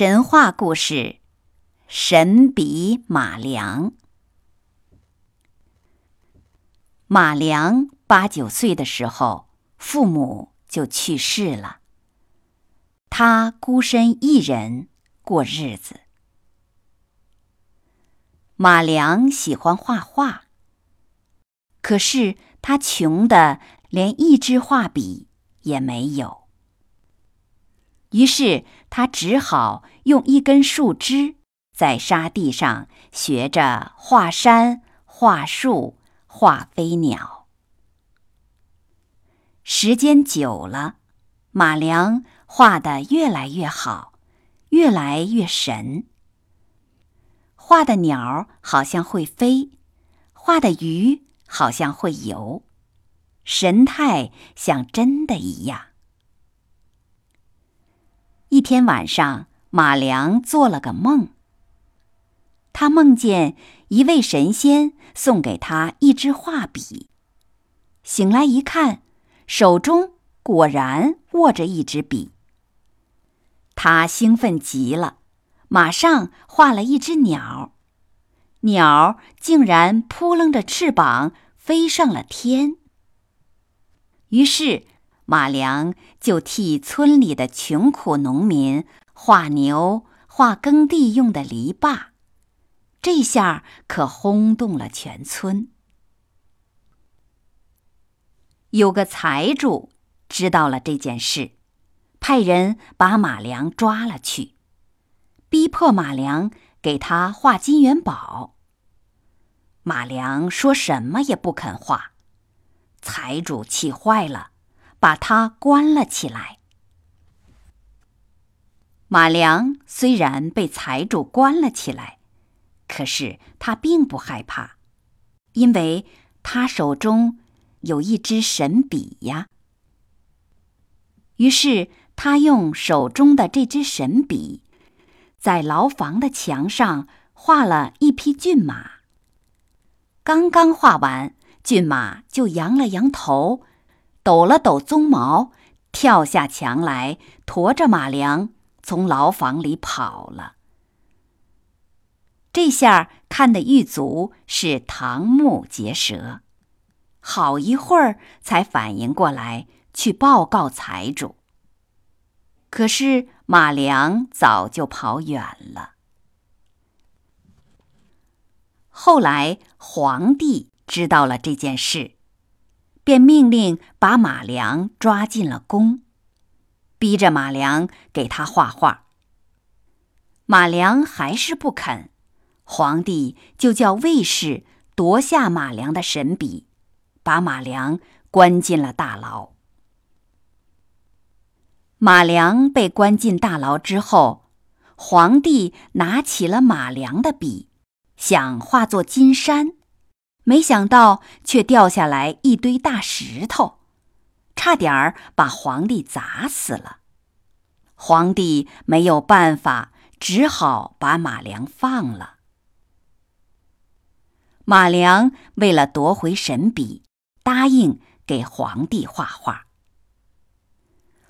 神话故事：神笔马良。马良八九岁的时候，父母就去世了，他孤身一人过日子。马良喜欢画画，可是他穷的连一支画笔也没有。于是他只好用一根树枝在沙地上学着画山、画树、画飞鸟。时间久了，马良画的越来越好，越来越神。画的鸟好像会飞，画的鱼好像会游，神态像真的一样。一天晚上，马良做了个梦。他梦见一位神仙送给他一支画笔，醒来一看，手中果然握着一支笔。他兴奋极了，马上画了一只鸟，鸟竟然扑棱着翅膀飞上了天。于是。马良就替村里的穷苦农民画牛、画耕地用的篱笆，这下可轰动了全村。有个财主知道了这件事，派人把马良抓了去，逼迫马良给他画金元宝。马良说什么也不肯画，财主气坏了。把他关了起来。马良虽然被财主关了起来，可是他并不害怕，因为他手中有一支神笔呀。于是他用手中的这支神笔，在牢房的墙上画了一匹骏马。刚刚画完，骏马就扬了扬头。抖了抖鬃毛，跳下墙来，驮着马良从牢房里跑了。这下看得狱卒是瞠目结舌，好一会儿才反应过来去报告财主。可是马良早就跑远了。后来皇帝知道了这件事。便命令把马良抓进了宫，逼着马良给他画画。马良还是不肯，皇帝就叫卫士夺下马良的神笔，把马良关进了大牢。马良被关进大牢之后，皇帝拿起了马良的笔，想化作金山。没想到，却掉下来一堆大石头，差点儿把皇帝砸死了。皇帝没有办法，只好把马良放了。马良为了夺回神笔，答应给皇帝画画。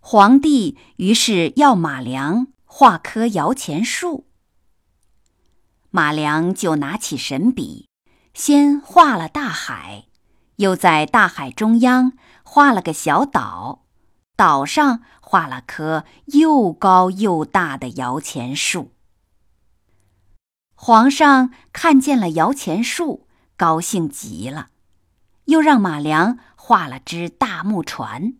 皇帝于是要马良画棵摇钱树，马良就拿起神笔。先画了大海，又在大海中央画了个小岛，岛上画了棵又高又大的摇钱树。皇上看见了摇钱树，高兴极了，又让马良画了只大木船。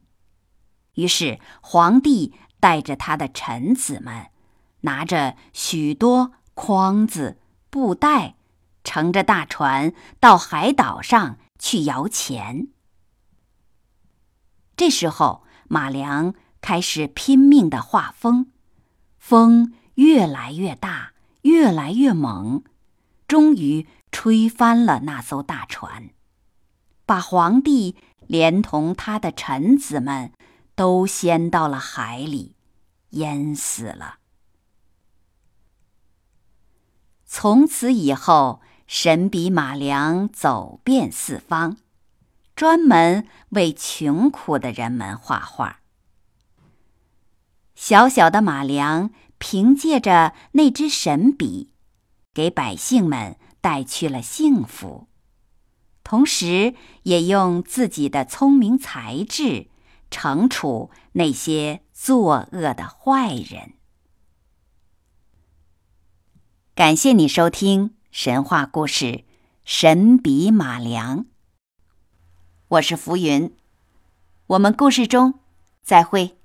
于是皇帝带着他的臣子们，拿着许多筐子、布袋。乘着大船到海岛上去摇钱。这时候，马良开始拼命的画风，风越来越大，越来越猛，终于吹翻了那艘大船，把皇帝连同他的臣子们都掀到了海里，淹死了。从此以后，神笔马良走遍四方，专门为穷苦的人们画画。小小的马良凭借着那支神笔，给百姓们带去了幸福，同时也用自己的聪明才智惩处那些作恶的坏人。感谢你收听神话故事《神笔马良》，我是浮云，我们故事中再会。